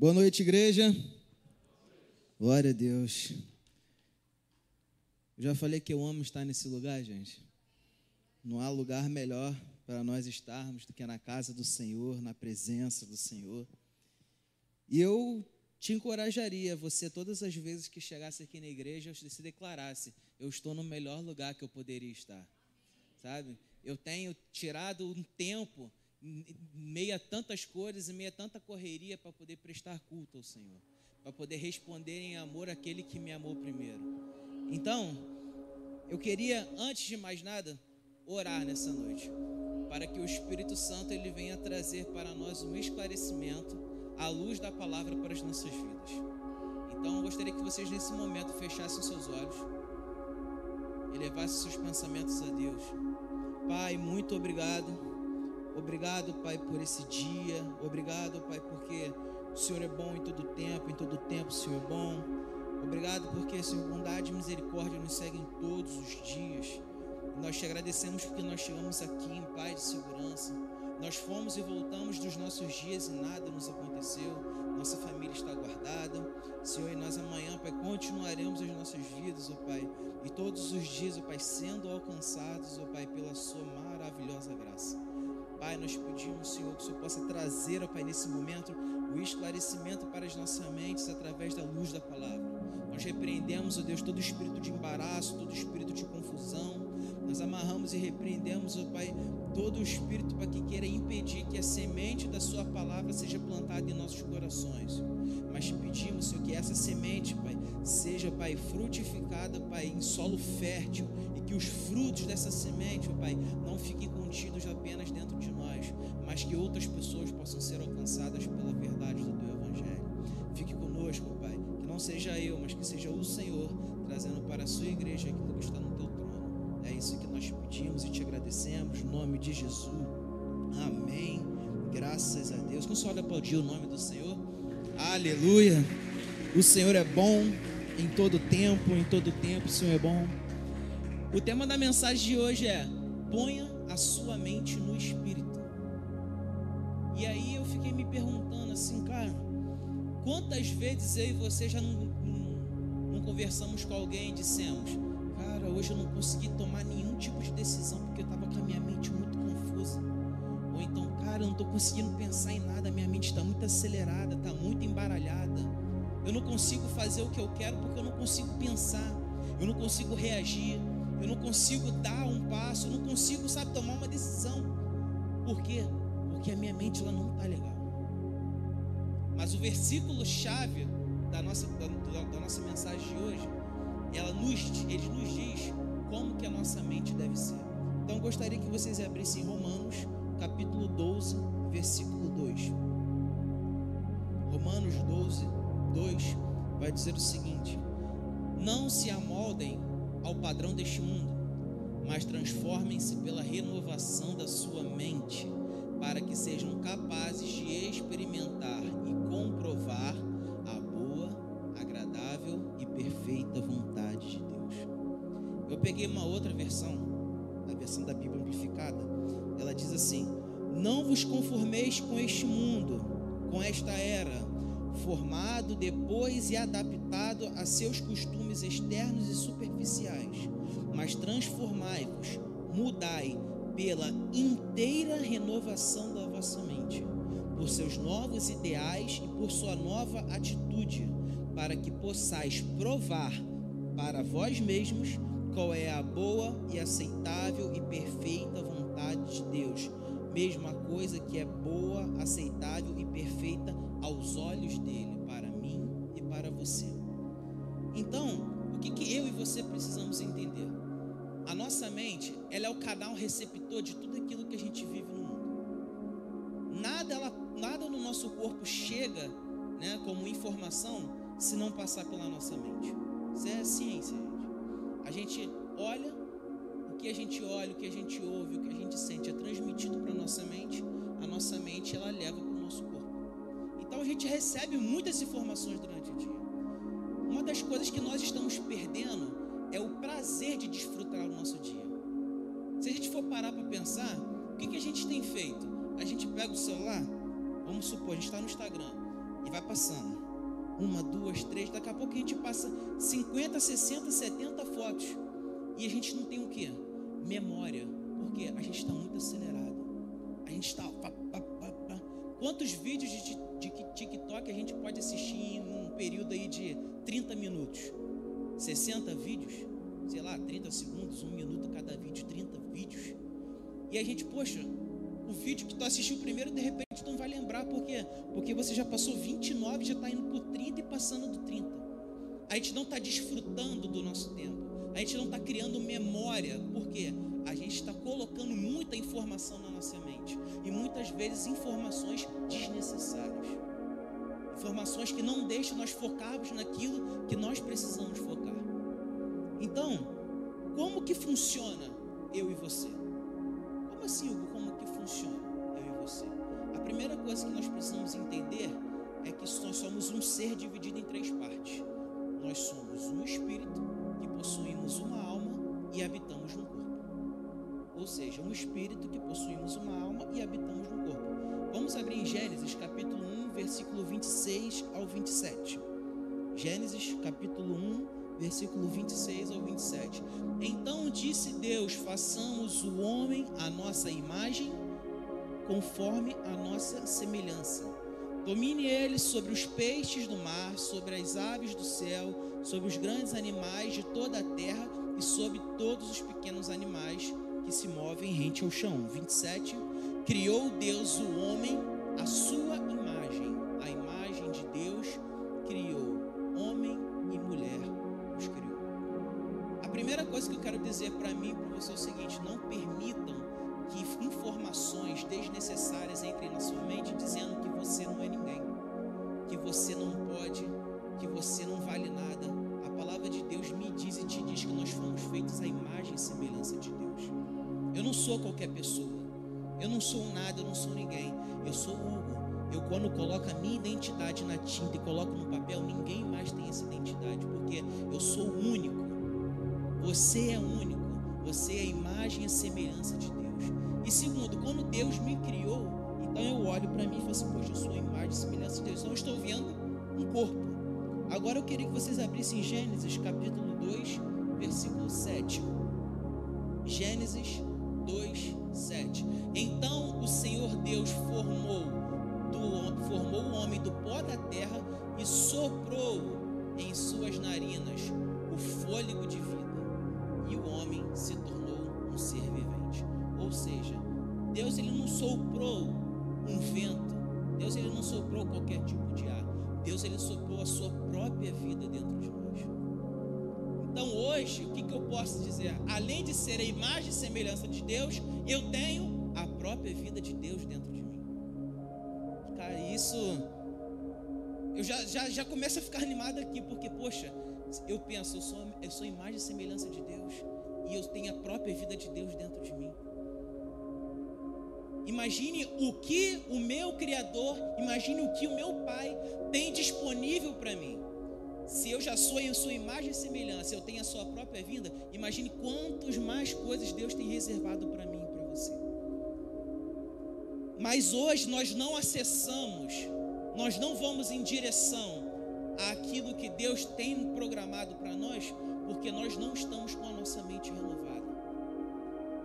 Boa noite, igreja. Glória a Deus. Eu já falei que eu amo estar nesse lugar, gente. Não há lugar melhor para nós estarmos do que na casa do Senhor, na presença do Senhor. E eu te encorajaria, você, todas as vezes que chegasse aqui na igreja, se declarasse: Eu estou no melhor lugar que eu poderia estar. Sabe? Eu tenho tirado um tempo, meia tantas cores e meia tanta correria, para poder prestar culto ao Senhor, para poder responder em amor àquele que me amou primeiro. Então, eu queria, antes de mais nada, orar nessa noite, para que o Espírito Santo ele venha trazer para nós um esclarecimento a luz da palavra para as nossas vidas. Então eu gostaria que vocês nesse momento fechassem seus olhos e levassem seus pensamentos a Deus. Pai, muito obrigado. Obrigado, Pai, por esse dia. Obrigado, Pai, porque o Senhor é bom em todo tempo, em todo tempo o Senhor é bom. Obrigado porque, Senhor, bondade e misericórdia nos seguem todos os dias. Nós te agradecemos porque nós chegamos aqui em paz e segurança. Nós fomos e voltamos dos nossos dias e nada nos aconteceu. Nossa família está guardada. Senhor, e nós amanhã, Pai, continuaremos as nossas vidas, ó Pai. E todos os dias, ó Pai, sendo alcançados, ó Pai, pela Sua maravilhosa graça. Pai, nós pedimos, Senhor, que o Senhor possa trazer, ó Pai, nesse momento, o esclarecimento para as nossas mentes através da luz da palavra. Nós repreendemos, ó Deus, todo espírito de embaraço, todo espírito de confusão. Nós amarramos e repreendemos, ó Pai, todo espírito para que queira impedir que a semente da Sua palavra seja plantada em nossos corações. Mas pedimos, Senhor, que essa semente, Pai, seja, Pai, frutificada, Pai, em solo fértil e que os frutos dessa semente, Pai, não fiquem contidos apenas dentro de nós, mas que outras pessoas possam ser alcançadas pela verdade do Teu Evangelho. Fique conosco, Pai, que não seja eu, mas que seja o Senhor trazendo para a Sua igreja aquilo que está no Teu trono. É isso que nós pedimos e te agradecemos, no nome de Jesus. Amém. Graças a Deus. Só aplaudir o nome do Senhor? Aleluia. O Senhor é bom em todo tempo, em todo tempo o Senhor é bom. O tema da mensagem de hoje é: ponha a sua mente no espírito. Quantas vezes eu e você já não, não, não conversamos com alguém e dissemos, cara, hoje eu não consegui tomar nenhum tipo de decisão porque eu estava com a minha mente muito confusa. Ou então, cara, eu não estou conseguindo pensar em nada, minha mente está muito acelerada, está muito embaralhada. Eu não consigo fazer o que eu quero porque eu não consigo pensar, eu não consigo reagir, eu não consigo dar um passo, eu não consigo, sabe, tomar uma decisão. Por quê? Porque a minha mente ela não está legal. Mas o versículo chave da nossa, da, da nossa mensagem de hoje, ela nos, ele nos diz como que a nossa mente deve ser. Então eu gostaria que vocês abrissem Romanos, capítulo 12, versículo 2. Romanos 12, 2 vai dizer o seguinte: Não se amoldem ao padrão deste mundo, mas transformem-se pela renovação da sua mente, para que sejam capazes de experimentar comprovar a boa, agradável e perfeita vontade de Deus. Eu peguei uma outra versão, a versão da Bíblia amplificada. Ela diz assim: Não vos conformeis com este mundo, com esta era, formado depois e adaptado a seus costumes externos e superficiais, mas transformai-vos, mudai pela inteira renovação da vossa mente, por seus novos ideais e por sua nova atitude, para que possais provar para vós mesmos qual é a boa e aceitável e perfeita vontade de Deus. Mesma coisa que é boa, aceitável e perfeita aos olhos dele, para mim e para você. Então, o que, que eu e você precisamos entender? A nossa mente, ela é o canal receptor de tudo aquilo que a gente vive no nosso corpo chega né, como informação se não passar pela nossa mente. Isso é ciência, gente. A gente olha, o que a gente olha, o que a gente ouve, o que a gente sente é transmitido para a nossa mente. A nossa mente, ela leva para o nosso corpo. Então a gente recebe muitas informações durante o dia. Uma das coisas que nós estamos perdendo é o prazer de desfrutar o nosso dia. Se a gente for parar para pensar, o que, que a gente tem feito? A gente pega o celular, vamos supor, a gente está no Instagram. E vai passando. Uma, duas, três, daqui a pouco a gente passa 50, 60, 70 fotos. E a gente não tem o quê? Memória. Porque a gente está muito acelerado. A gente está. Quantos vídeos de, de, de TikTok a gente pode assistir em um período aí de 30 minutos? 60 vídeos? Sei lá, 30 segundos, um minuto cada vídeo, 30 vídeos. E a gente, poxa, o vídeo que tu assistiu primeiro, de repente tu não vai lembrar, por quê? Porque você já passou 29, já está indo por 30 e passando do 30. A gente não está desfrutando do nosso tempo. A gente não está criando memória, porque a gente está colocando muita informação na nossa mente e muitas vezes informações desnecessárias, informações que não deixam nós focarmos naquilo que nós precisamos focar. Então, como que funciona eu e você? Como assim, Hugo? Como que funciona eu e você? A primeira coisa que nós precisamos entender é que nós somos um ser dividido em três partes. Nós somos um espírito que possuímos uma alma e habitamos no corpo. Ou seja, um espírito que possuímos uma alma e habitamos no corpo. Vamos abrir em Gênesis capítulo 1, versículo 26 ao 27. Gênesis capítulo 1, versículo 26 ao 27. Então disse Deus: façamos o homem à nossa imagem, conforme a nossa semelhança. Domine ele sobre os peixes do mar, sobre as aves do céu, sobre os grandes animais de toda a terra e sobre todos os pequenos animais que se movem rente ao chão. 27. Criou Deus o homem à sua imagem. Sou qualquer pessoa. Eu não sou nada, eu não sou ninguém. Eu sou Hugo. Eu quando coloco a minha identidade na tinta e coloco no papel, ninguém mais tem essa identidade, porque eu sou único. Você é único. Você é a imagem e a semelhança de Deus. E segundo, quando Deus me criou, então eu olho para mim e falo assim, poxa, eu sou a imagem e semelhança de Deus. Então eu estou vendo um corpo. Agora eu queria que vocês abrissem Gênesis capítulo 2, versículo 7. Gênesis 2, 7. Então o Senhor Deus formou, do, formou o homem do pó da terra e soprou em suas narinas o fôlego de vida. E o homem se tornou um ser vivente. Ou seja, Deus ele não soprou um vento. Deus ele não soprou qualquer tipo de ar. Deus ele soprou a sua própria vida dentro de nós. O que, que eu posso dizer? Além de ser a imagem e semelhança de Deus, eu tenho a própria vida de Deus dentro de mim. Cara, isso. Eu já, já, já começo a ficar animado aqui, porque, poxa, eu penso, eu sou, eu sou imagem e semelhança de Deus, e eu tenho a própria vida de Deus dentro de mim. Imagine o que o meu Criador, imagine o que o meu Pai tem disponível para mim. Se eu já sou em sua imagem e semelhança, eu tenho a sua própria vida, imagine quantas mais coisas Deus tem reservado para mim e para você. Mas hoje nós não acessamos, nós não vamos em direção àquilo que Deus tem programado para nós, porque nós não estamos com a nossa mente renovada.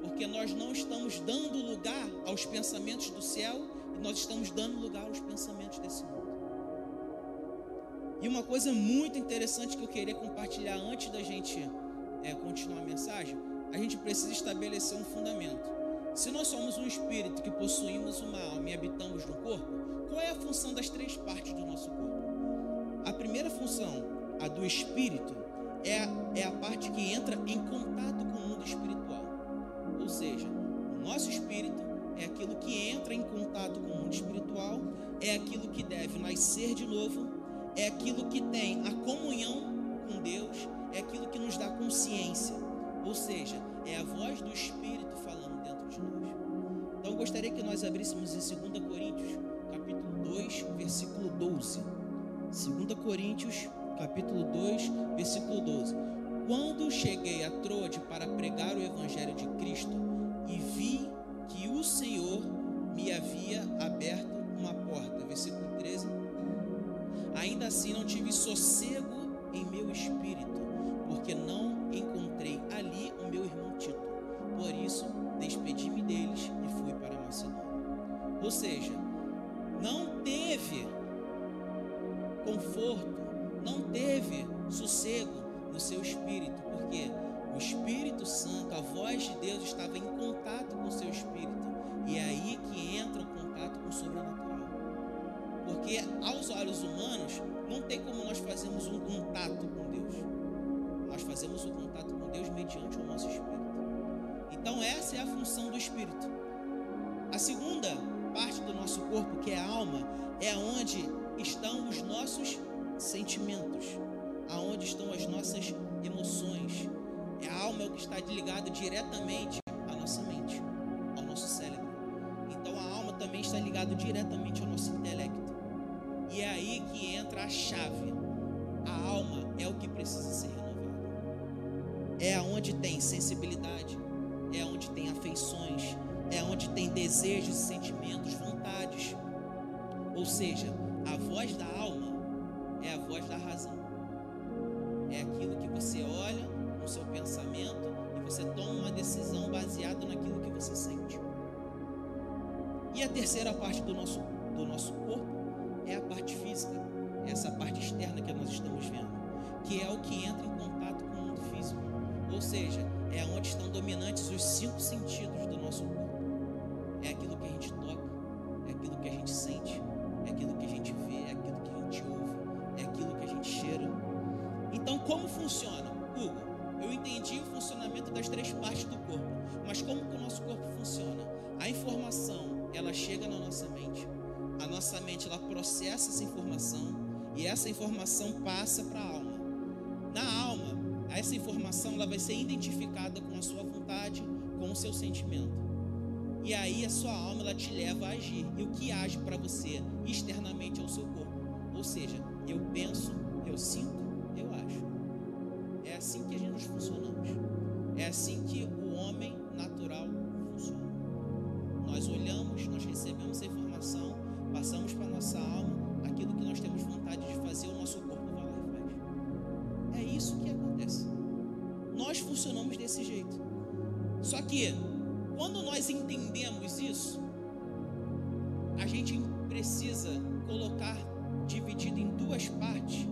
Porque nós não estamos dando lugar aos pensamentos do céu e nós estamos dando lugar aos pensamentos desse mundo. E uma coisa muito interessante que eu queria compartilhar antes da gente é, continuar a mensagem, a gente precisa estabelecer um fundamento. Se nós somos um espírito que possuímos uma alma e habitamos no corpo, qual é a função das três partes do nosso corpo? A primeira função, a do espírito, é a, é a parte que entra em contato com o mundo espiritual. Ou seja, o nosso espírito é aquilo que entra em contato com o mundo espiritual, é aquilo que deve nascer de novo, é aquilo que tem a comunhão com Deus, é aquilo que nos dá consciência. Ou seja, é a voz do Espírito falando dentro de nós. Então eu gostaria que nós abríssemos em 2 Coríntios, capítulo 2, versículo 12. 2 Coríntios, capítulo 2, versículo 12. Quando cheguei a Troade para pregar o evangelho de Cristo e vi que o Senhor me havia aberto assim não tive sossego em meu espírito, porque não encontrei ali o meu irmão Tito. Por isso, despedi-me deles e fui para Macedônia. Ou seja, não teve conforto, não teve sossego no seu espírito, porque o Espírito Santo, a voz de Deus estava em contato com o seu espírito. E é aí que entra o contato com o sobrenatural. Porque aos olhos humanos, não tem como nós fazermos um contato com Deus. Nós fazemos o um contato com Deus mediante o nosso espírito. Então, essa é a função do espírito. A segunda parte do nosso corpo, que é a alma, é onde estão os nossos sentimentos, aonde estão as nossas emoções. É a alma é o que está ligado diretamente à nossa mente, ao nosso cérebro. Então a alma também está ligado diretamente entra a chave. A alma é o que precisa ser renovada. É aonde tem sensibilidade, é onde tem afeições, é onde tem desejos sentimentos, vontades. Ou seja, a voz da alma é a voz da razão. É aquilo que você olha no seu pensamento e você toma uma decisão baseada naquilo que você sente. E a terceira parte do nosso, do nosso corpo é a parte física, essa parte externa que nós estamos vendo, que é o que entra em contato com o mundo físico. Ou seja, é onde estão dominantes os cinco sentidos do nosso corpo. É aquilo que a gente toca, é aquilo que a gente sente, é aquilo que a gente vê, é aquilo que a gente ouve, é aquilo que a gente cheira. Então, como funciona? Hugo, eu entendi o funcionamento das três partes do corpo, mas como que o nosso corpo funciona? A informação, ela chega na nossa mente. A nossa mente, ela processa essa informação e essa informação passa para a alma. Na alma, essa informação ela vai ser identificada com a sua vontade, com o seu sentimento. E aí a sua alma ela te leva a agir. E o que age para você externamente é o seu corpo. Ou seja, eu penso, eu sinto, eu acho. É assim que a gente funcionamos. É assim que o homem natural funciona. Nós olhamos, nós recebemos a informação, passamos para nossa alma aquilo que nós temos vontade de fazer, o nosso corpo vai lá e faz. É isso que acontece. Nós funcionamos desse jeito. Só que quando nós entendemos isso, a gente precisa colocar dividido em duas partes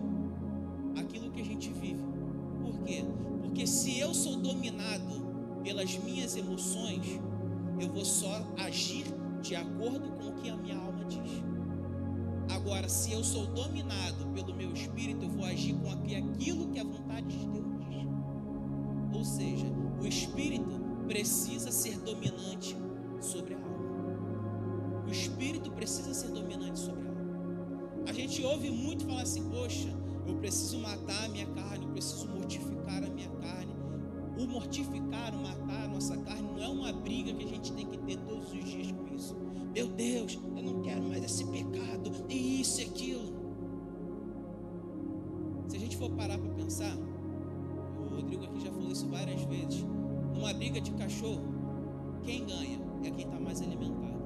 aquilo que a gente vive. Por quê? Porque se eu sou dominado pelas minhas emoções, eu vou só agir de acordo com o que a minha alma diz. Agora, se eu sou dominado pelo meu espírito, eu vou agir com aquilo que a vontade de Deus diz. Ou seja, o espírito precisa ser dominante sobre a alma. O espírito precisa ser dominante sobre a alma. A gente ouve muito falar assim: poxa, eu preciso matar a minha carne, eu preciso mortificar a minha carne. O mortificar, o matar a nossa carne não é uma briga que a gente tem que ter todos os dias com isso. Meu Deus, eu não quero mais esse pecado, e isso e aquilo. Se a gente for parar para pensar, o Rodrigo aqui já falou isso várias vezes. Numa briga de cachorro, quem ganha é quem está mais alimentado.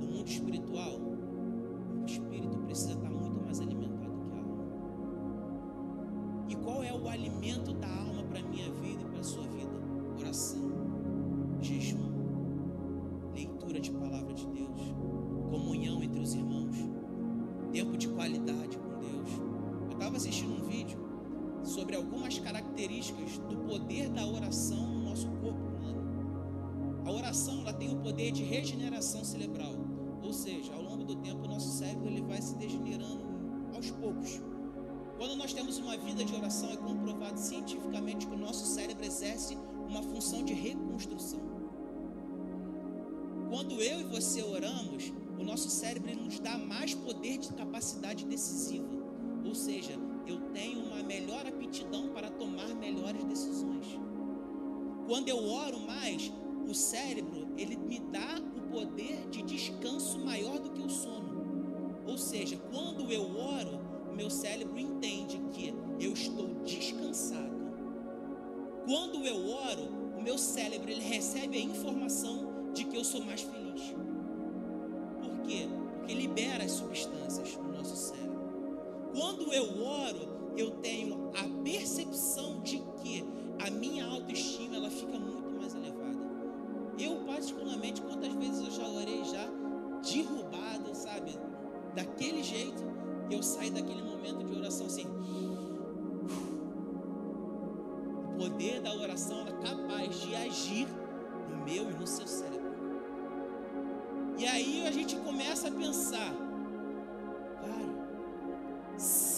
No mundo espiritual, o espírito precisa estar muito mais alimentado que a alma. E qual é o alimento da algumas características do poder da oração no nosso corpo humano. A oração ela tem o poder de regeneração cerebral, ou seja, ao longo do tempo o nosso cérebro ele vai se degenerando aos poucos. Quando nós temos uma vida de oração, é comprovado cientificamente que o nosso cérebro exerce uma função de reconstrução. Quando eu e você oramos, o nosso cérebro nos dá mais poder de capacidade decisiva. Ou seja, eu tenho uma melhor aptidão para tomar melhores decisões. Quando eu oro mais, o cérebro ele me dá o poder de descanso maior do que o sono. Ou seja, quando eu oro, meu cérebro entende que eu estou descansado. Quando eu oro, o meu cérebro ele recebe a informação de que eu sou mais feliz. Por quê? Porque libera as substâncias no nosso cérebro. Quando eu oro, eu tenho a percepção de que a minha autoestima ela fica muito mais elevada. Eu particularmente quantas vezes eu já orei já derrubado, sabe, daquele jeito, eu saio daquele momento de oração assim. O poder da oração é capaz de agir no meu e no seu cérebro. E aí a gente começa a pensar,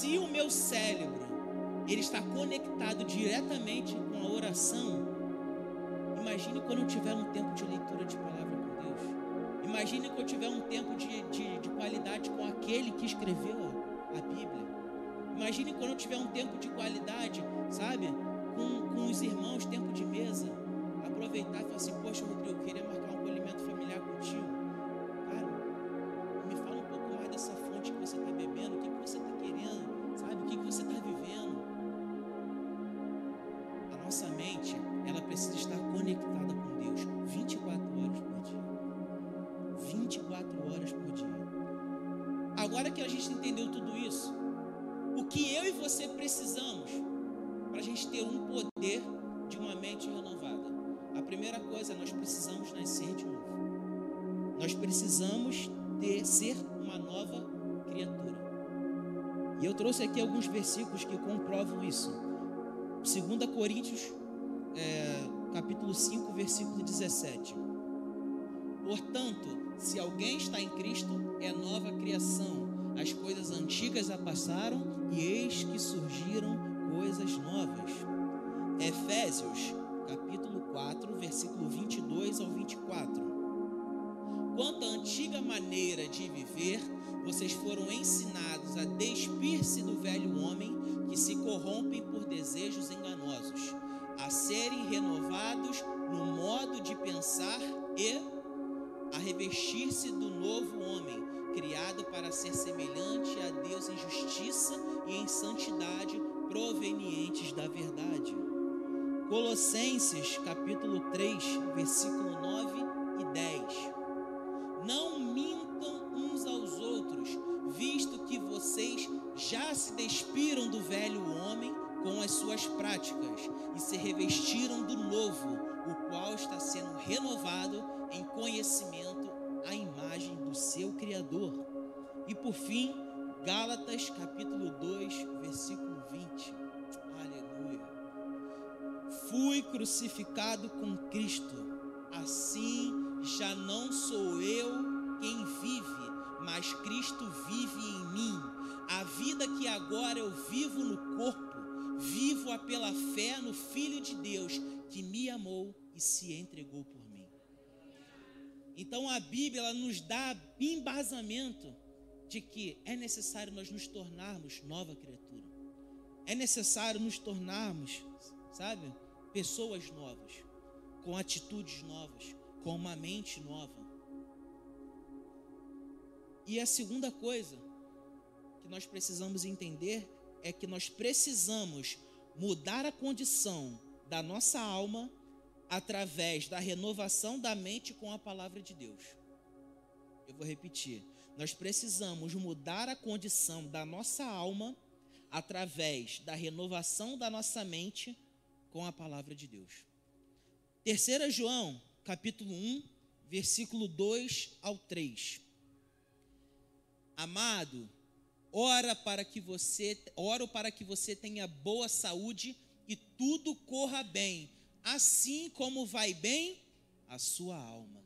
se o meu cérebro ele está conectado diretamente com a oração, imagine quando eu tiver um tempo de leitura de palavra com Deus. Imagine quando eu tiver um tempo de, de, de qualidade com aquele que escreveu a Bíblia. Imagine quando eu tiver um tempo de qualidade, sabe? Com, com os irmãos, tempo de mesa. Aproveitar e falar assim, poxa, Rodrigo, eu queria marcar um acolhimento familiar contigo. Aqui alguns versículos que comprovam isso. 2 Coríntios, é, capítulo 5, versículo 17. Portanto, se alguém está em Cristo, é nova criação as coisas antigas já passaram e eis que surgiram coisas novas. Efésios, capítulo 4, versículo 22 ao 24. Quanto à antiga maneira de viver, vocês foram ensinados a despir-se do velho homem que se corrompem por desejos enganosos, a serem renovados no modo de pensar e a revestir-se do novo homem criado para ser semelhante a Deus em justiça e em santidade provenientes da verdade. Colossenses capítulo 3, versículo 9 e 10. Não mintam uns aos outros, visto que vocês já se despiram do velho homem com as suas práticas e se revestiram do novo, o qual está sendo renovado em conhecimento a imagem do seu Criador. E por fim, Gálatas capítulo 2, versículo 20. Aleluia. Fui crucificado com Cristo, assim já não sou eu quem vive, mas Cristo vive em mim. A vida que agora eu vivo no corpo, vivo-a pela fé no Filho de Deus que me amou e se entregou por mim. Então a Bíblia ela nos dá embasamento de que é necessário nós nos tornarmos nova criatura. É necessário nos tornarmos, sabe, pessoas novas, com atitudes novas, com uma mente nova. E a segunda coisa que nós precisamos entender é que nós precisamos mudar a condição da nossa alma através da renovação da mente com a palavra de Deus. Eu vou repetir. Nós precisamos mudar a condição da nossa alma através da renovação da nossa mente com a palavra de Deus. 3 João, capítulo 1, versículo 2 ao 3. Amado, ora para que você, oro para que você tenha boa saúde e tudo corra bem assim como vai bem a sua alma.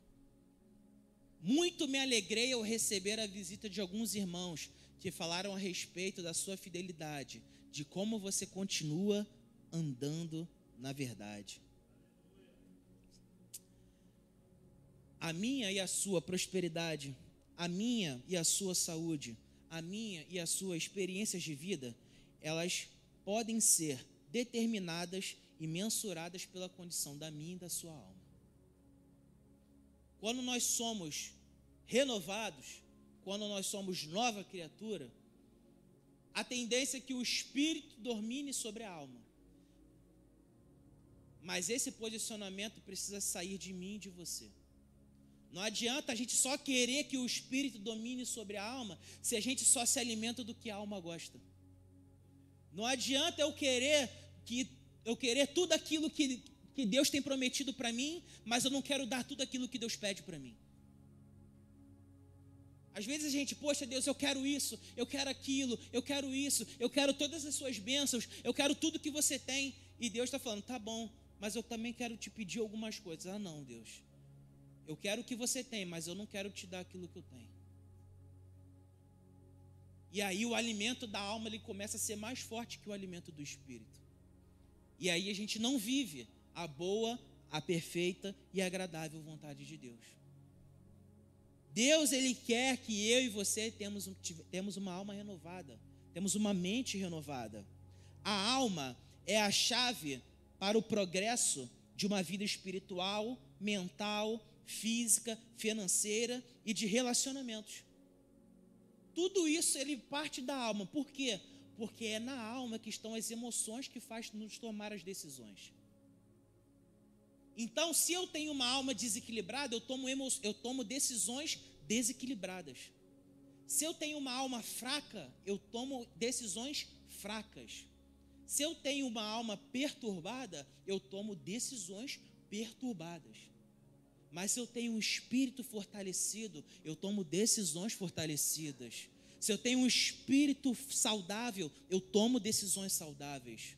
Muito me alegrei ao receber a visita de alguns irmãos que falaram a respeito da sua fidelidade, de como você continua andando na verdade. A minha e a sua prosperidade, a minha e a sua saúde, a minha e a sua experiências de vida, elas podem ser determinadas e mensuradas pela condição da minha e da sua alma. Quando nós somos renovados, quando nós somos nova criatura, a tendência é que o espírito domine sobre a alma. Mas esse posicionamento precisa sair de mim e de você. Não adianta a gente só querer que o espírito domine sobre a alma se a gente só se alimenta do que a alma gosta. Não adianta eu querer que eu querer tudo aquilo que, que Deus tem prometido para mim, mas eu não quero dar tudo aquilo que Deus pede para mim. Às vezes a gente, poxa Deus, eu quero isso, eu quero aquilo, eu quero isso, eu quero todas as suas bênçãos, eu quero tudo que você tem. E Deus está falando, tá bom, mas eu também quero te pedir algumas coisas. Ah, não, Deus, eu quero o que você tem, mas eu não quero te dar aquilo que eu tenho. E aí o alimento da alma ele começa a ser mais forte que o alimento do espírito. E aí a gente não vive a boa, a perfeita e agradável vontade de Deus. Deus ele quer que eu e você temos, temos uma alma renovada, temos uma mente renovada. A alma é a chave para o progresso de uma vida espiritual, mental, física, financeira e de relacionamentos. Tudo isso ele parte da alma. Por quê? Porque é na alma que estão as emoções que faz nos tomar as decisões. Então, se eu tenho uma alma desequilibrada, eu tomo, emo, eu tomo decisões desequilibradas. Se eu tenho uma alma fraca, eu tomo decisões fracas. Se eu tenho uma alma perturbada, eu tomo decisões perturbadas. Mas se eu tenho um espírito fortalecido, eu tomo decisões fortalecidas. Se eu tenho um espírito saudável, eu tomo decisões saudáveis.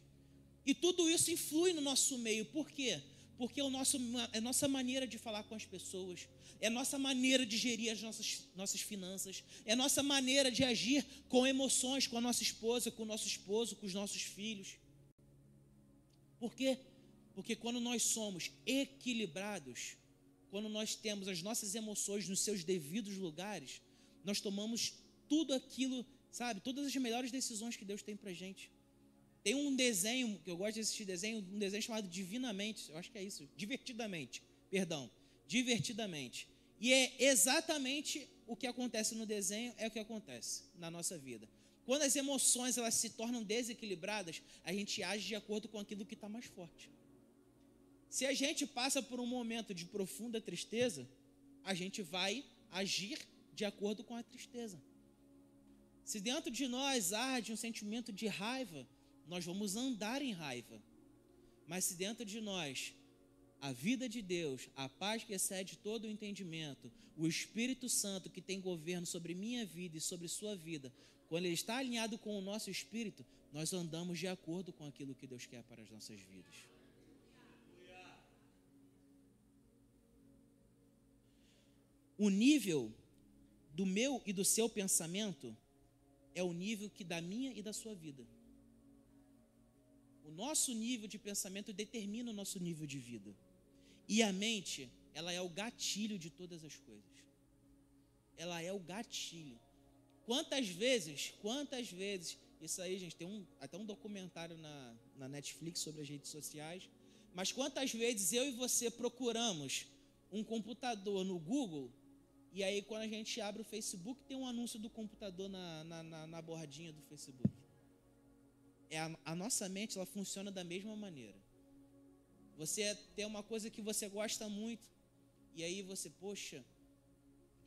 E tudo isso influi no nosso meio. Por quê? Porque é, o nosso, é a nossa maneira de falar com as pessoas, é a nossa maneira de gerir as nossas, nossas finanças, é a nossa maneira de agir com emoções com a nossa esposa, com o nosso esposo, com os nossos filhos. Por quê? Porque quando nós somos equilibrados, quando nós temos as nossas emoções nos seus devidos lugares, nós tomamos tudo aquilo, sabe, todas as melhores decisões que Deus tem para gente. Tem um desenho, que eu gosto de assistir desenho, um desenho chamado Divinamente, eu acho que é isso, Divertidamente, perdão, Divertidamente. E é exatamente o que acontece no desenho, é o que acontece na nossa vida. Quando as emoções elas se tornam desequilibradas, a gente age de acordo com aquilo que está mais forte. Se a gente passa por um momento de profunda tristeza, a gente vai agir de acordo com a tristeza. Se dentro de nós arde um sentimento de raiva, nós vamos andar em raiva. Mas se dentro de nós a vida de Deus, a paz que excede todo o entendimento, o Espírito Santo que tem governo sobre minha vida e sobre sua vida, quando ele está alinhado com o nosso espírito, nós andamos de acordo com aquilo que Deus quer para as nossas vidas. O nível do meu e do seu pensamento é o nível que da minha e da sua vida. O nosso nível de pensamento determina o nosso nível de vida. E a mente, ela é o gatilho de todas as coisas. Ela é o gatilho. Quantas vezes, quantas vezes, isso aí, gente, tem um, até um documentário na, na Netflix sobre as redes sociais, mas quantas vezes eu e você procuramos um computador no Google e aí, quando a gente abre o Facebook, tem um anúncio do computador na, na, na, na bordinha do Facebook. É a, a, nossa mente, ela funciona da mesma maneira. Você tem uma coisa que você gosta muito, e aí você, poxa,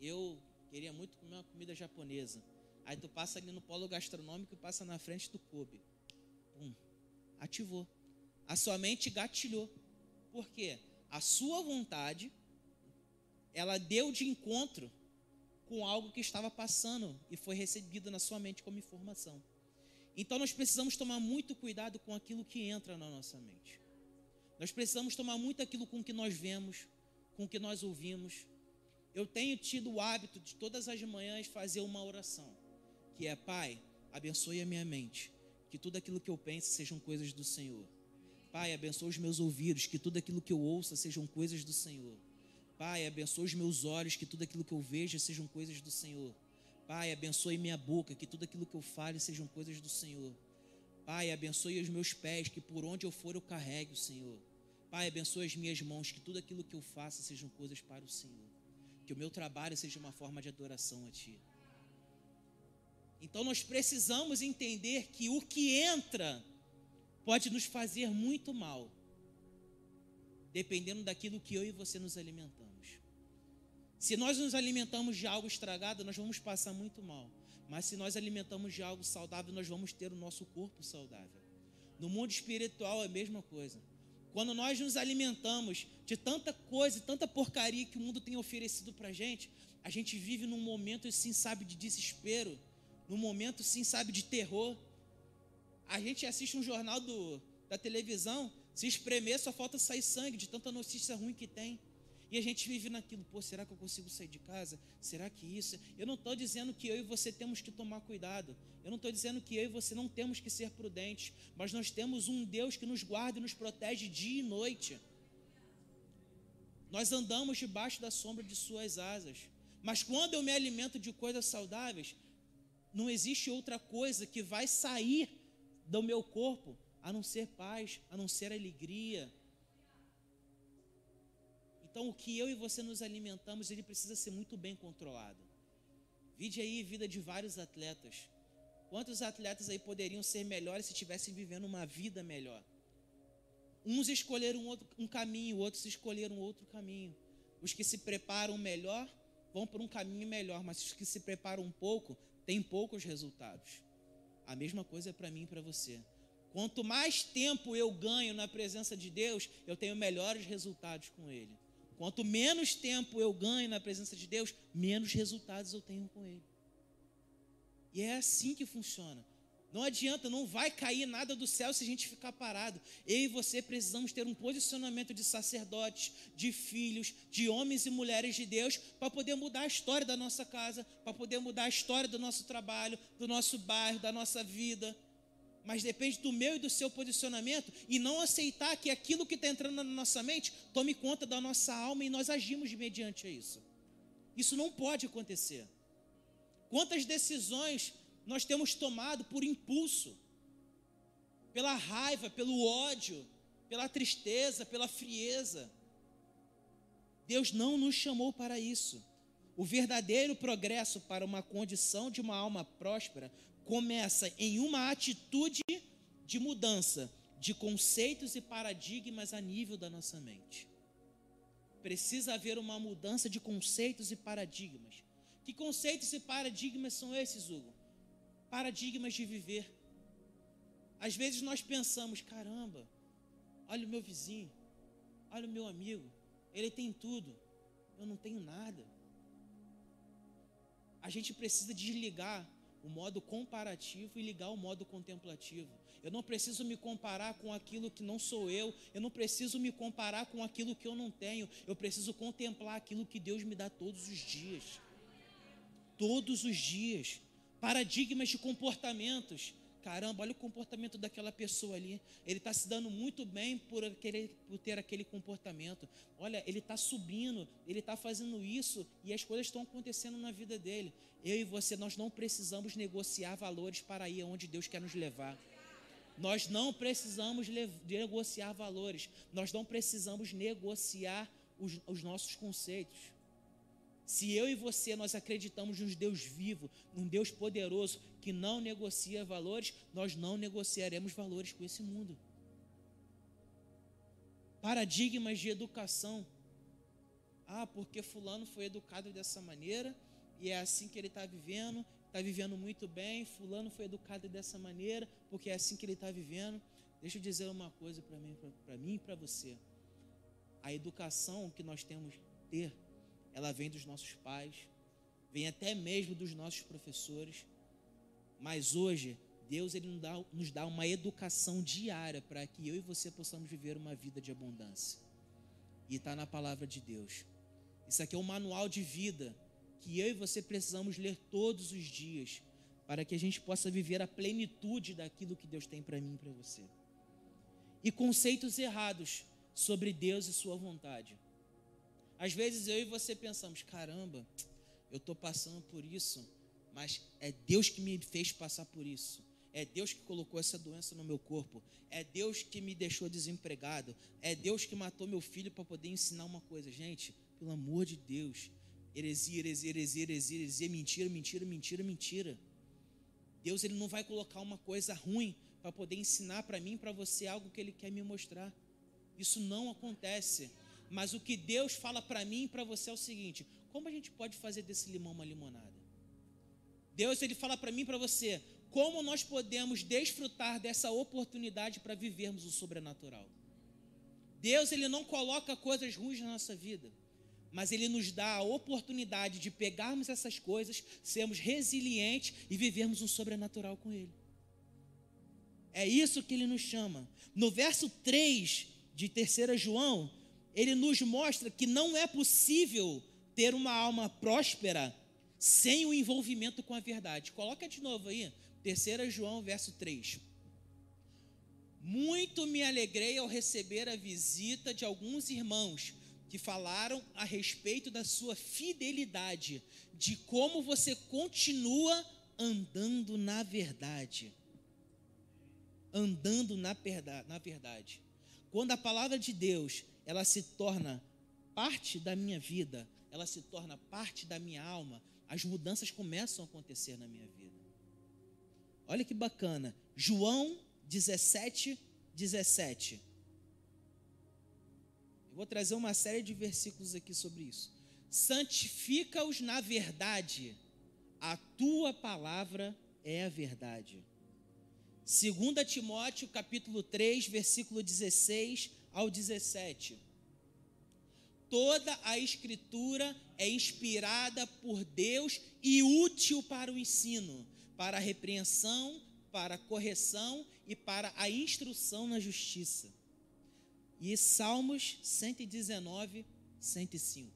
eu queria muito comer uma comida japonesa. Aí tu passa ali no polo gastronômico e passa na frente do Kobe. Pum, ativou. A sua mente gatilhou. Por quê? A sua vontade ela deu de encontro com algo que estava passando e foi recebido na sua mente como informação. Então nós precisamos tomar muito cuidado com aquilo que entra na nossa mente. Nós precisamos tomar muito aquilo com que nós vemos, com que nós ouvimos. Eu tenho tido o hábito de todas as manhãs fazer uma oração, que é: Pai, abençoe a minha mente, que tudo aquilo que eu pense sejam coisas do Senhor. Pai, abençoe os meus ouvidos, que tudo aquilo que eu ouça sejam coisas do Senhor. Pai, abençoe os meus olhos, que tudo aquilo que eu veja sejam coisas do Senhor. Pai, abençoe minha boca, que tudo aquilo que eu fale sejam coisas do Senhor. Pai, abençoe os meus pés, que por onde eu for eu carregue o Senhor. Pai, abençoe as minhas mãos, que tudo aquilo que eu faça sejam coisas para o Senhor. Que o meu trabalho seja uma forma de adoração a Ti. Então nós precisamos entender que o que entra pode nos fazer muito mal, dependendo daquilo que eu e você nos alimentamos. Se nós nos alimentamos de algo estragado, nós vamos passar muito mal. Mas se nós alimentamos de algo saudável, nós vamos ter o nosso corpo saudável. No mundo espiritual é a mesma coisa. Quando nós nos alimentamos de tanta coisa, tanta porcaria que o mundo tem oferecido para gente, a gente vive num momento, sim, sabe, de desespero, num momento, sim, sabe, de terror. A gente assiste um jornal do, da televisão, se espremer só falta sair sangue de tanta notícia ruim que tem. E a gente vive naquilo, pô, será que eu consigo sair de casa? Será que isso? Eu não estou dizendo que eu e você temos que tomar cuidado. Eu não estou dizendo que eu e você não temos que ser prudentes. Mas nós temos um Deus que nos guarda e nos protege dia e noite. Nós andamos debaixo da sombra de Suas asas. Mas quando eu me alimento de coisas saudáveis, não existe outra coisa que vai sair do meu corpo a não ser paz, a não ser alegria, então, o que eu e você nos alimentamos, ele precisa ser muito bem controlado. Vide aí vida de vários atletas. Quantos atletas aí poderiam ser melhores se estivessem vivendo uma vida melhor? Uns escolheram um, outro, um caminho, outros escolheram outro caminho. Os que se preparam melhor vão por um caminho melhor, mas os que se preparam um pouco têm poucos resultados. A mesma coisa é para mim e para você. Quanto mais tempo eu ganho na presença de Deus, eu tenho melhores resultados com Ele. Quanto menos tempo eu ganho na presença de Deus, menos resultados eu tenho com Ele. E é assim que funciona. Não adianta, não vai cair nada do céu se a gente ficar parado. Eu e você precisamos ter um posicionamento de sacerdotes, de filhos, de homens e mulheres de Deus, para poder mudar a história da nossa casa, para poder mudar a história do nosso trabalho, do nosso bairro, da nossa vida mas depende do meu e do seu posicionamento e não aceitar que aquilo que está entrando na nossa mente tome conta da nossa alma e nós agimos mediante isso. Isso não pode acontecer. Quantas decisões nós temos tomado por impulso, pela raiva, pelo ódio, pela tristeza, pela frieza. Deus não nos chamou para isso. O verdadeiro progresso para uma condição de uma alma próspera começa em uma atitude de mudança de conceitos e paradigmas a nível da nossa mente. Precisa haver uma mudança de conceitos e paradigmas. Que conceitos e paradigmas são esses, Hugo? Paradigmas de viver. Às vezes nós pensamos, caramba, olha o meu vizinho, olha o meu amigo, ele tem tudo, eu não tenho nada. A gente precisa desligar o modo comparativo e ligar o modo contemplativo. Eu não preciso me comparar com aquilo que não sou eu, eu não preciso me comparar com aquilo que eu não tenho, eu preciso contemplar aquilo que Deus me dá todos os dias. Todos os dias. Paradigmas de comportamentos. Caramba, olha o comportamento daquela pessoa ali. Ele está se dando muito bem por, aquele, por ter aquele comportamento. Olha, ele está subindo, ele está fazendo isso e as coisas estão acontecendo na vida dele. Eu e você, nós não precisamos negociar valores para ir onde Deus quer nos levar. Nós não precisamos negociar valores. Nós não precisamos negociar os, os nossos conceitos. Se eu e você nós acreditamos num Deus vivo, num Deus poderoso que não negocia valores, nós não negociaremos valores com esse mundo. Paradigmas de educação. Ah, porque fulano foi educado dessa maneira e é assim que ele está vivendo, está vivendo muito bem. Fulano foi educado dessa maneira porque é assim que ele está vivendo. Deixa eu dizer uma coisa para mim, para mim e para você. A educação que nós temos ter ela vem dos nossos pais, vem até mesmo dos nossos professores. Mas hoje, Deus ele nos dá, nos dá uma educação diária para que eu e você possamos viver uma vida de abundância. E está na palavra de Deus. Isso aqui é um manual de vida que eu e você precisamos ler todos os dias para que a gente possa viver a plenitude daquilo que Deus tem para mim e para você. E conceitos errados sobre Deus e Sua vontade. Às vezes eu e você pensamos: caramba, eu estou passando por isso, mas é Deus que me fez passar por isso. É Deus que colocou essa doença no meu corpo. É Deus que me deixou desempregado. É Deus que matou meu filho para poder ensinar uma coisa. Gente, pelo amor de Deus. Heresia, heresia, heresia, heresia, heresia, mentira, mentira, mentira, mentira. Deus ele não vai colocar uma coisa ruim para poder ensinar para mim, para você algo que ele quer me mostrar. Isso não acontece. Mas o que Deus fala para mim e para você é o seguinte: como a gente pode fazer desse limão uma limonada? Deus ele fala para mim e para você, como nós podemos desfrutar dessa oportunidade para vivermos o sobrenatural. Deus ele não coloca coisas ruins na nossa vida, mas ele nos dá a oportunidade de pegarmos essas coisas, sermos resilientes e vivermos um sobrenatural com ele. É isso que ele nos chama. No verso 3 de 3 João, ele nos mostra que não é possível ter uma alma próspera sem o envolvimento com a verdade. Coloca de novo aí, 3 João, verso 3. Muito me alegrei ao receber a visita de alguns irmãos que falaram a respeito da sua fidelidade, de como você continua andando na verdade. Andando na, na verdade. Quando a palavra de Deus, ela se torna parte da minha vida, ela se torna parte da minha alma, as mudanças começam a acontecer na minha vida. Olha que bacana. João 17, 17. Eu vou trazer uma série de versículos aqui sobre isso. Santifica-os na verdade, a tua palavra é a verdade. 2 Timóteo capítulo 3, versículo 16 ao 17. Toda a escritura é inspirada por Deus e útil para o ensino, para a repreensão, para a correção e para a instrução na justiça. E Salmos 119, 105.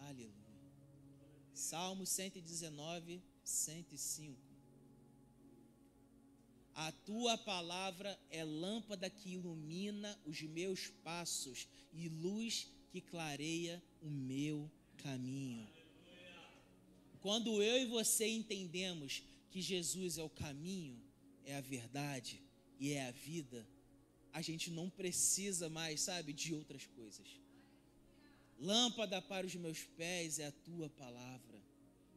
Aleluia. Salmos 119, 105. A tua palavra é lâmpada que ilumina os meus passos e luz que clareia o meu caminho. Quando eu e você entendemos que Jesus é o caminho, é a verdade e é a vida, a gente não precisa mais, sabe, de outras coisas. Lâmpada para os meus pés é a tua palavra,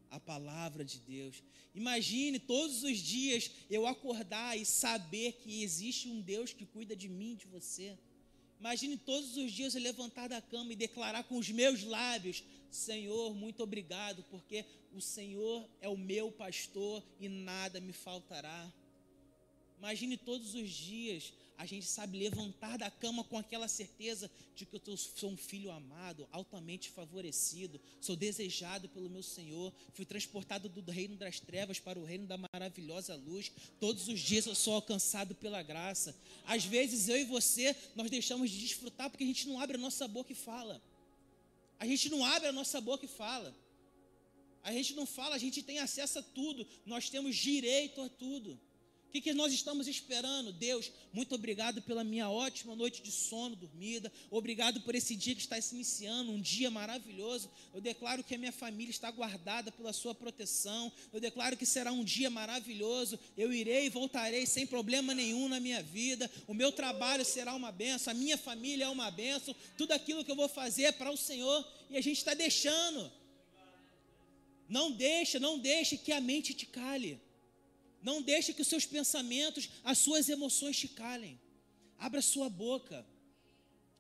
a palavra de Deus. Imagine todos os dias eu acordar e saber que existe um Deus que cuida de mim de você. Imagine todos os dias eu levantar da cama e declarar com os meus lábios: Senhor, muito obrigado, porque o Senhor é o meu pastor e nada me faltará. Imagine todos os dias a gente sabe levantar da cama com aquela certeza de que eu sou um filho amado, altamente favorecido, sou desejado pelo meu Senhor, fui transportado do reino das trevas para o reino da maravilhosa luz. Todos os dias eu sou alcançado pela graça. Às vezes eu e você nós deixamos de desfrutar porque a gente não abre a nossa boca e fala. A gente não abre a nossa boca e fala. A gente não fala, a gente tem acesso a tudo, nós temos direito a tudo que, que nós estamos esperando? Deus, muito obrigado pela minha ótima noite de sono dormida. Obrigado por esse dia que está se iniciando, um dia maravilhoso. Eu declaro que a minha família está guardada pela sua proteção. Eu declaro que será um dia maravilhoso. Eu irei e voltarei sem problema nenhum na minha vida. O meu trabalho será uma benção, a minha família é uma benção. Tudo aquilo que eu vou fazer é para o Senhor. E a gente está deixando. Não deixa, não deixe que a mente te cale. Não deixe que os seus pensamentos, as suas emoções te calem. Abra sua boca.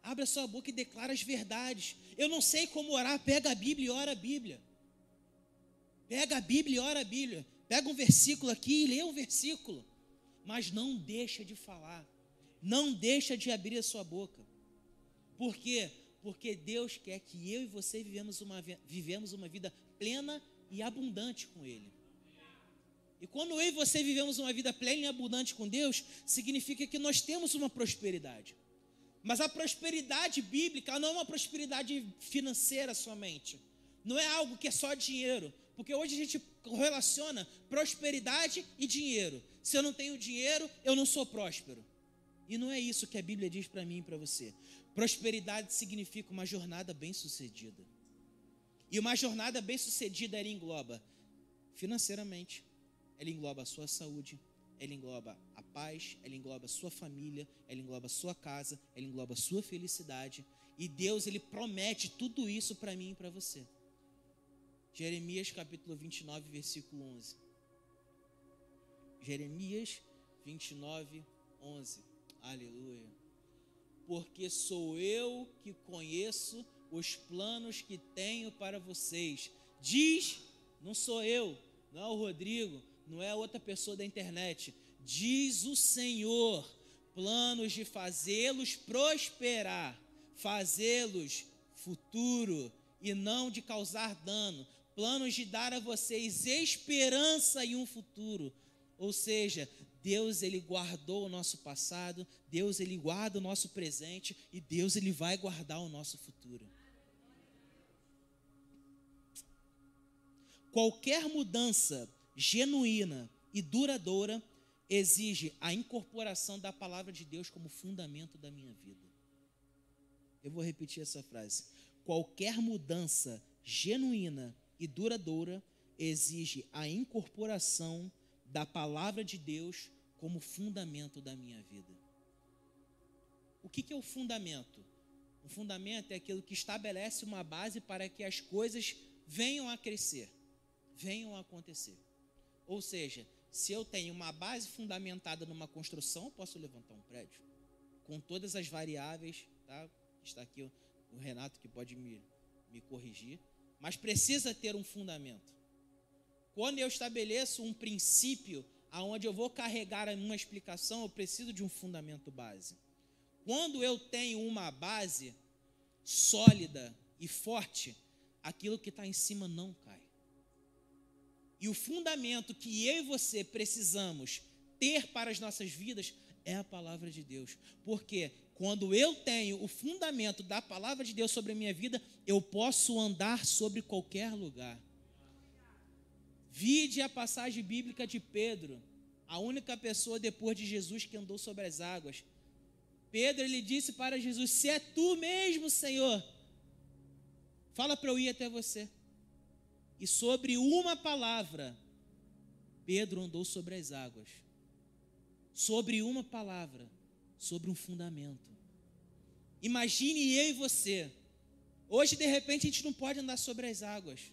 Abra sua boca e declara as verdades. Eu não sei como orar, pega a Bíblia e ora a Bíblia. Pega a Bíblia e ora a Bíblia. Pega um versículo aqui e lê um versículo. Mas não deixa de falar. Não deixa de abrir a sua boca. Por quê? Porque Deus quer que eu e você vivemos uma, vivemos uma vida plena e abundante com Ele. E quando eu e você vivemos uma vida plena e abundante com Deus, significa que nós temos uma prosperidade. Mas a prosperidade bíblica não é uma prosperidade financeira somente. Não é algo que é só dinheiro. Porque hoje a gente relaciona prosperidade e dinheiro. Se eu não tenho dinheiro, eu não sou próspero. E não é isso que a Bíblia diz para mim e para você. Prosperidade significa uma jornada bem-sucedida. E uma jornada bem-sucedida ela engloba financeiramente, ela engloba a sua saúde, ela engloba a paz, ela engloba a sua família, ela engloba a sua casa, ela engloba a sua felicidade. E Deus, ele promete tudo isso para mim e para você. Jeremias capítulo 29, versículo 11. Jeremias 29, 11. Aleluia. Porque sou eu que conheço os planos que tenho para vocês, diz Não sou eu, não é o Rodrigo, não é outra pessoa da internet. Diz o Senhor, planos de fazê-los prosperar, fazê-los futuro e não de causar dano, planos de dar a vocês esperança e um futuro. Ou seja, Deus ele guardou o nosso passado, Deus ele guarda o nosso presente e Deus ele vai guardar o nosso futuro. Qualquer mudança genuína e duradoura exige a incorporação da palavra de Deus como fundamento da minha vida. Eu vou repetir essa frase. Qualquer mudança genuína e duradoura exige a incorporação da palavra de Deus como fundamento da minha vida. O que, que é o fundamento? O fundamento é aquilo que estabelece uma base para que as coisas venham a crescer, venham a acontecer. Ou seja, se eu tenho uma base fundamentada numa construção, eu posso levantar um prédio com todas as variáveis, tá? Está aqui o, Renato que pode me, me corrigir, mas precisa ter um fundamento. Quando eu estabeleço um princípio aonde eu vou carregar uma explicação, eu preciso de um fundamento base. Quando eu tenho uma base sólida e forte, aquilo que está em cima não cai. E o fundamento que eu e você precisamos ter para as nossas vidas é a palavra de Deus. Porque quando eu tenho o fundamento da palavra de Deus sobre a minha vida, eu posso andar sobre qualquer lugar. Vide a passagem bíblica de Pedro, a única pessoa depois de Jesus que andou sobre as águas. Pedro ele disse para Jesus: Se é tu mesmo, Senhor, fala para eu ir até você. E sobre uma palavra, Pedro andou sobre as águas. Sobre uma palavra, sobre um fundamento. Imagine eu e você. Hoje, de repente, a gente não pode andar sobre as águas,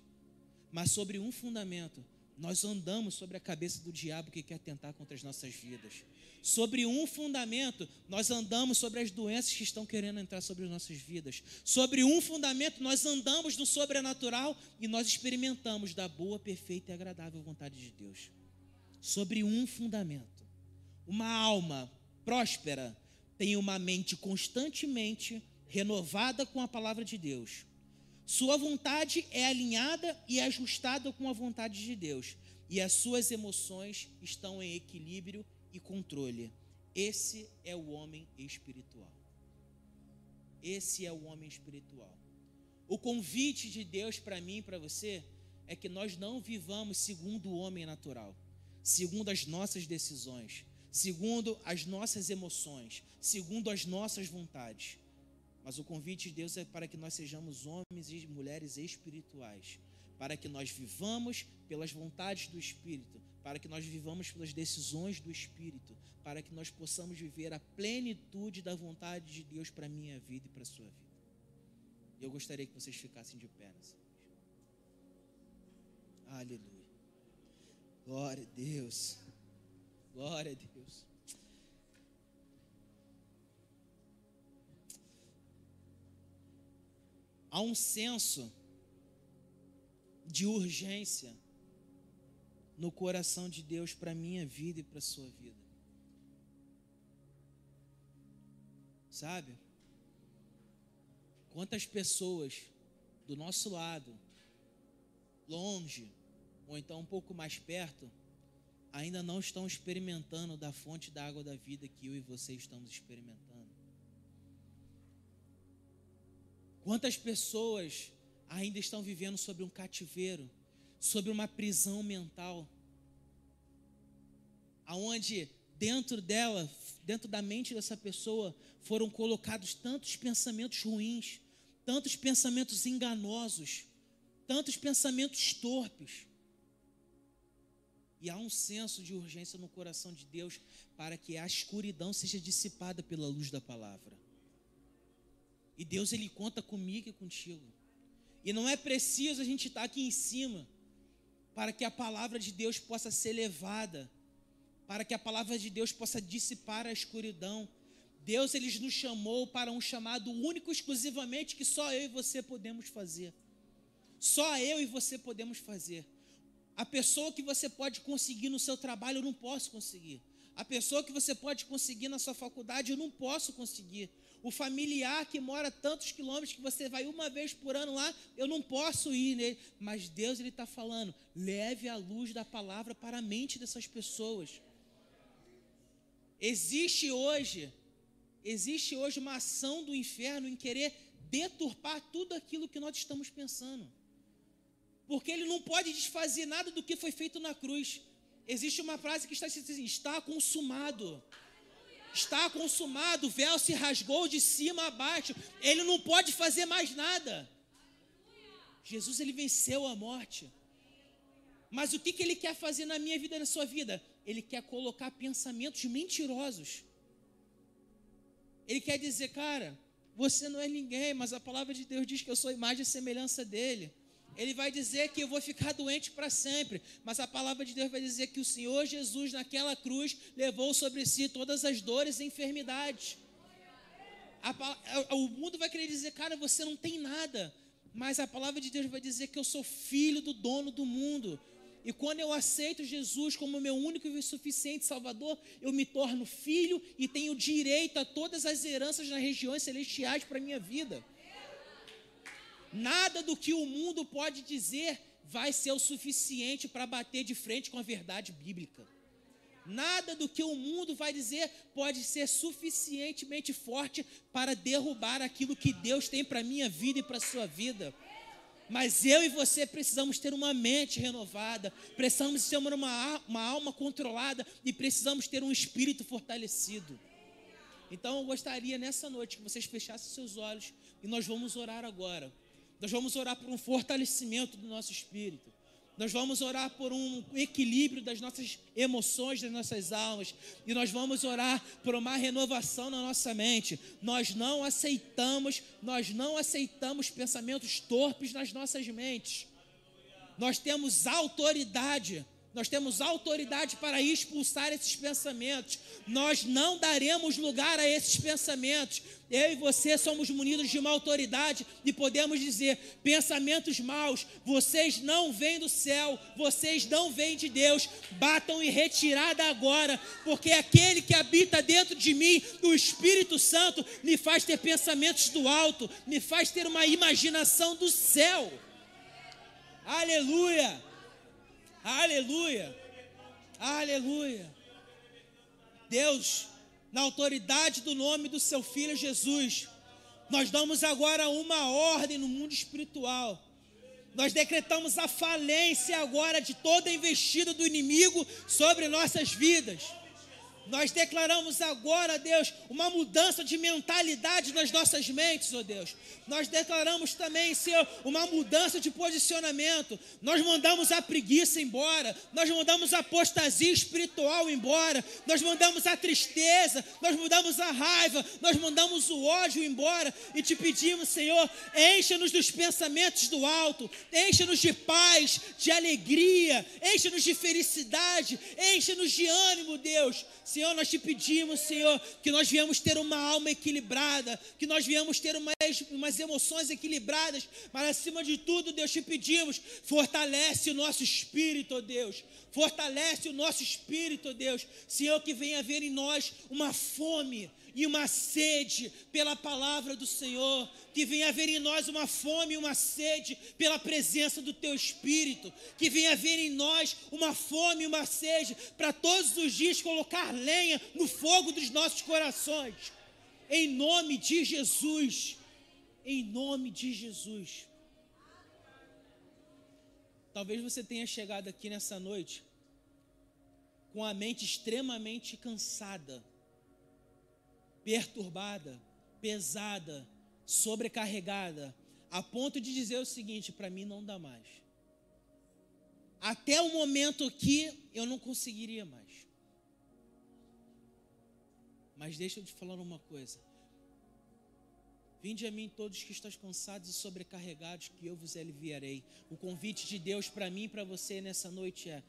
mas sobre um fundamento. Nós andamos sobre a cabeça do diabo que quer tentar contra as nossas vidas. Sobre um fundamento, nós andamos sobre as doenças que estão querendo entrar sobre as nossas vidas. Sobre um fundamento, nós andamos no sobrenatural e nós experimentamos da boa, perfeita e agradável vontade de Deus. Sobre um fundamento. Uma alma próspera tem uma mente constantemente renovada com a palavra de Deus. Sua vontade é alinhada e ajustada com a vontade de Deus, e as suas emoções estão em equilíbrio e controle. Esse é o homem espiritual. Esse é o homem espiritual. O convite de Deus para mim e para você é que nós não vivamos segundo o homem natural, segundo as nossas decisões, segundo as nossas emoções, segundo as nossas vontades. Mas o convite de Deus é para que nós sejamos homens e mulheres espirituais, para que nós vivamos pelas vontades do Espírito, para que nós vivamos pelas decisões do Espírito, para que nós possamos viver a plenitude da vontade de Deus para a minha vida e para a sua vida. Eu gostaria que vocês ficassem de pé nessa Aleluia. Glória a Deus. Glória a Deus. Há um senso de urgência no coração de Deus para a minha vida e para a sua vida. Sabe? Quantas pessoas do nosso lado, longe, ou então um pouco mais perto, ainda não estão experimentando da fonte da água da vida que eu e você estamos experimentando. Quantas pessoas ainda estão vivendo sobre um cativeiro, sobre uma prisão mental, aonde dentro dela, dentro da mente dessa pessoa, foram colocados tantos pensamentos ruins, tantos pensamentos enganosos, tantos pensamentos torpes. E há um senso de urgência no coração de Deus para que a escuridão seja dissipada pela luz da palavra. E Deus ele conta comigo e contigo. E não é preciso a gente estar aqui em cima para que a palavra de Deus possa ser levada, para que a palavra de Deus possa dissipar a escuridão. Deus ele nos chamou para um chamado único exclusivamente que só eu e você podemos fazer. Só eu e você podemos fazer. A pessoa que você pode conseguir no seu trabalho, eu não posso conseguir. A pessoa que você pode conseguir na sua faculdade, eu não posso conseguir. O familiar que mora tantos quilômetros que você vai uma vez por ano lá, eu não posso ir nele. Mas Deus ele está falando: leve a luz da palavra para a mente dessas pessoas. Existe hoje, existe hoje uma ação do inferno em querer deturpar tudo aquilo que nós estamos pensando. Porque ele não pode desfazer nada do que foi feito na cruz. Existe uma frase que está assim: está consumado. Está consumado, o véu se rasgou de cima a baixo. Ele não pode fazer mais nada. Jesus ele venceu a morte. Mas o que, que ele quer fazer na minha vida e na sua vida? Ele quer colocar pensamentos mentirosos. Ele quer dizer, cara, você não é ninguém, mas a palavra de Deus diz que eu sou imagem e semelhança dele. Ele vai dizer que eu vou ficar doente para sempre, mas a palavra de Deus vai dizer que o Senhor Jesus, naquela cruz, levou sobre si todas as dores e enfermidades. A, o mundo vai querer dizer, cara, você não tem nada, mas a palavra de Deus vai dizer que eu sou filho do dono do mundo. E quando eu aceito Jesus como meu único e suficiente Salvador, eu me torno filho e tenho direito a todas as heranças nas regiões celestiais para minha vida. Nada do que o mundo pode dizer vai ser o suficiente para bater de frente com a verdade bíblica. Nada do que o mundo vai dizer pode ser suficientemente forte para derrubar aquilo que Deus tem para a minha vida e para a sua vida. Mas eu e você precisamos ter uma mente renovada, precisamos ter uma, uma alma controlada e precisamos ter um espírito fortalecido. Então eu gostaria nessa noite que vocês fechassem seus olhos e nós vamos orar agora. Nós vamos orar por um fortalecimento do nosso espírito. Nós vamos orar por um equilíbrio das nossas emoções, das nossas almas. E nós vamos orar por uma renovação na nossa mente. Nós não aceitamos, nós não aceitamos pensamentos torpes nas nossas mentes. Nós temos autoridade nós temos autoridade para expulsar esses pensamentos. Nós não daremos lugar a esses pensamentos. Eu e você somos munidos de uma autoridade e podemos dizer: pensamentos maus, vocês não vêm do céu, vocês não vêm de Deus. Batam em retirada agora, porque aquele que habita dentro de mim, o Espírito Santo, me faz ter pensamentos do alto, me faz ter uma imaginação do céu. Aleluia! Aleluia. Aleluia. Deus, na autoridade do nome do seu filho Jesus, nós damos agora uma ordem no mundo espiritual. Nós decretamos a falência agora de toda investida do inimigo sobre nossas vidas. Nós declaramos agora, Deus, uma mudança de mentalidade nas nossas mentes, ó oh Deus. Nós declaramos também, Senhor, uma mudança de posicionamento. Nós mandamos a preguiça embora, nós mandamos a apostasia espiritual embora, nós mandamos a tristeza, nós mandamos a raiva, nós mandamos o ódio embora. E te pedimos, Senhor, encha-nos dos pensamentos do alto, encha-nos de paz, de alegria, encha-nos de felicidade, encha-nos de ânimo, Deus. Senhor, nós te pedimos, Senhor, que nós viemos ter uma alma equilibrada, que nós viemos ter umas, umas emoções equilibradas, mas acima de tudo, Deus, te pedimos, fortalece o nosso espírito, ó Deus, fortalece o nosso espírito, ó Deus, Senhor, que venha haver em nós uma fome, e uma sede pela palavra do Senhor, que venha haver em nós uma fome e uma sede pela presença do Teu Espírito, que venha haver em nós uma fome e uma sede para todos os dias colocar lenha no fogo dos nossos corações, em nome de Jesus, em nome de Jesus. Talvez você tenha chegado aqui nessa noite com a mente extremamente cansada perturbada, pesada, sobrecarregada, a ponto de dizer o seguinte: para mim não dá mais. Até o momento que eu não conseguiria mais. Mas deixa eu te falar uma coisa. Vinde a mim todos que estão cansados e sobrecarregados, que eu vos aliviarei. O convite de Deus para mim e para você nessa noite é: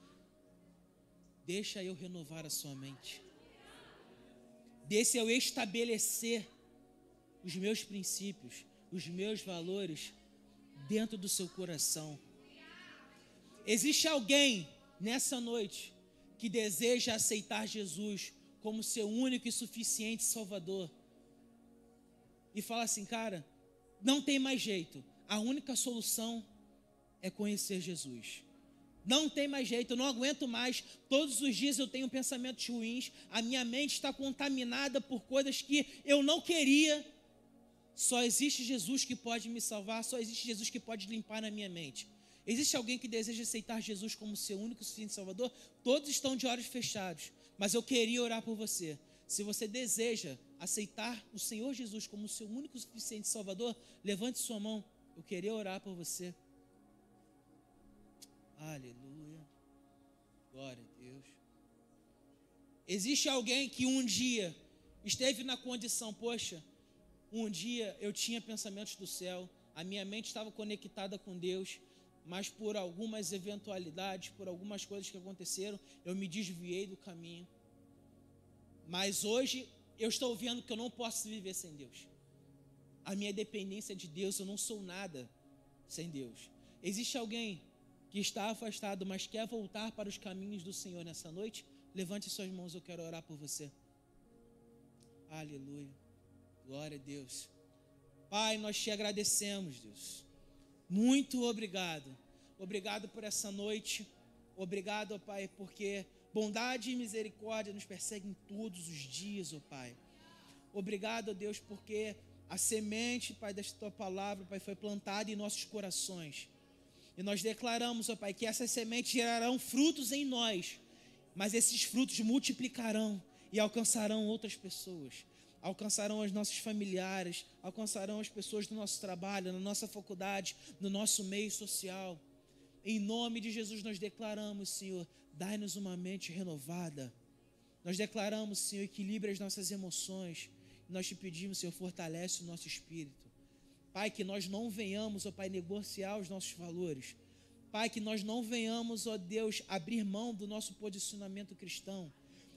deixa eu renovar a sua mente desse eu estabelecer os meus princípios, os meus valores dentro do seu coração. Existe alguém nessa noite que deseja aceitar Jesus como seu único e suficiente Salvador e fala assim, cara, não tem mais jeito, a única solução é conhecer Jesus. Não tem mais jeito, eu não aguento mais. Todos os dias eu tenho pensamentos ruins, a minha mente está contaminada por coisas que eu não queria. Só existe Jesus que pode me salvar, só existe Jesus que pode limpar na minha mente. Existe alguém que deseja aceitar Jesus como seu único e suficiente Salvador? Todos estão de olhos fechados, mas eu queria orar por você. Se você deseja aceitar o Senhor Jesus como seu único e suficiente Salvador, levante sua mão. Eu queria orar por você. Aleluia. Glória a Deus. Existe alguém que um dia esteve na condição, poxa, um dia eu tinha pensamentos do céu, a minha mente estava conectada com Deus, mas por algumas eventualidades, por algumas coisas que aconteceram, eu me desviei do caminho. Mas hoje eu estou vendo que eu não posso viver sem Deus. A minha dependência de Deus, eu não sou nada sem Deus. Existe alguém que está afastado, mas quer voltar para os caminhos do Senhor nessa noite? Levante suas mãos, eu quero orar por você. Aleluia. Glória a Deus. Pai, nós te agradecemos, Deus. Muito obrigado. Obrigado por essa noite. Obrigado, Pai, porque bondade e misericórdia nos perseguem todos os dias, ó Pai. Obrigado, Deus, porque a semente, Pai, desta tua palavra, Pai, foi plantada em nossos corações. E nós declaramos, ó Pai, que essas sementes gerarão frutos em nós, mas esses frutos multiplicarão e alcançarão outras pessoas alcançarão os nossos familiares, alcançarão as pessoas do nosso trabalho, na nossa faculdade, no nosso meio social. Em nome de Jesus nós declaramos, Senhor, dai-nos uma mente renovada. Nós declaramos, Senhor, equilibre as nossas emoções. Nós te pedimos, Senhor, fortalece o nosso espírito. Pai, que nós não venhamos, ó Pai, negociar os nossos valores. Pai, que nós não venhamos, ó Deus, abrir mão do nosso posicionamento cristão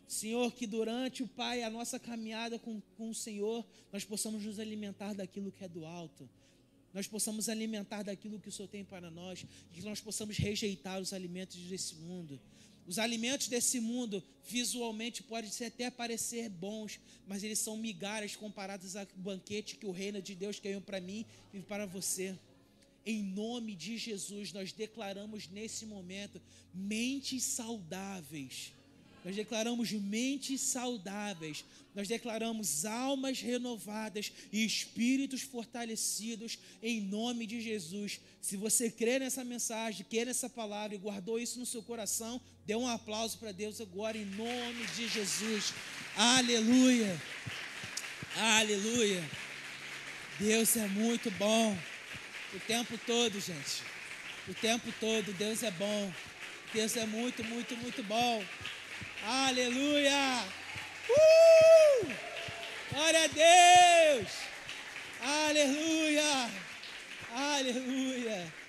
Senhor, que durante o Pai, a nossa caminhada com, com o Senhor, nós possamos nos alimentar daquilo que é do alto. Nós possamos alimentar daquilo que o Senhor tem para nós, que nós possamos rejeitar os alimentos desse mundo. Os alimentos desse mundo, visualmente, podem até parecer bons, mas eles são migalhas comparados ao banquete que o reino de Deus ganhou para mim e para você. Em nome de Jesus, nós declaramos nesse momento mentes saudáveis nós declaramos mentes saudáveis, nós declaramos almas renovadas e espíritos fortalecidos em nome de Jesus. Se você crê nessa mensagem, crê nessa palavra e guardou isso no seu coração, dê um aplauso para Deus agora em nome de Jesus. Aleluia. Aleluia. Deus é muito bom. O tempo todo, gente. O tempo todo, Deus é bom. Deus é muito, muito, muito bom. Aleluia! Uh! Glória a Deus! Aleluia! Aleluia!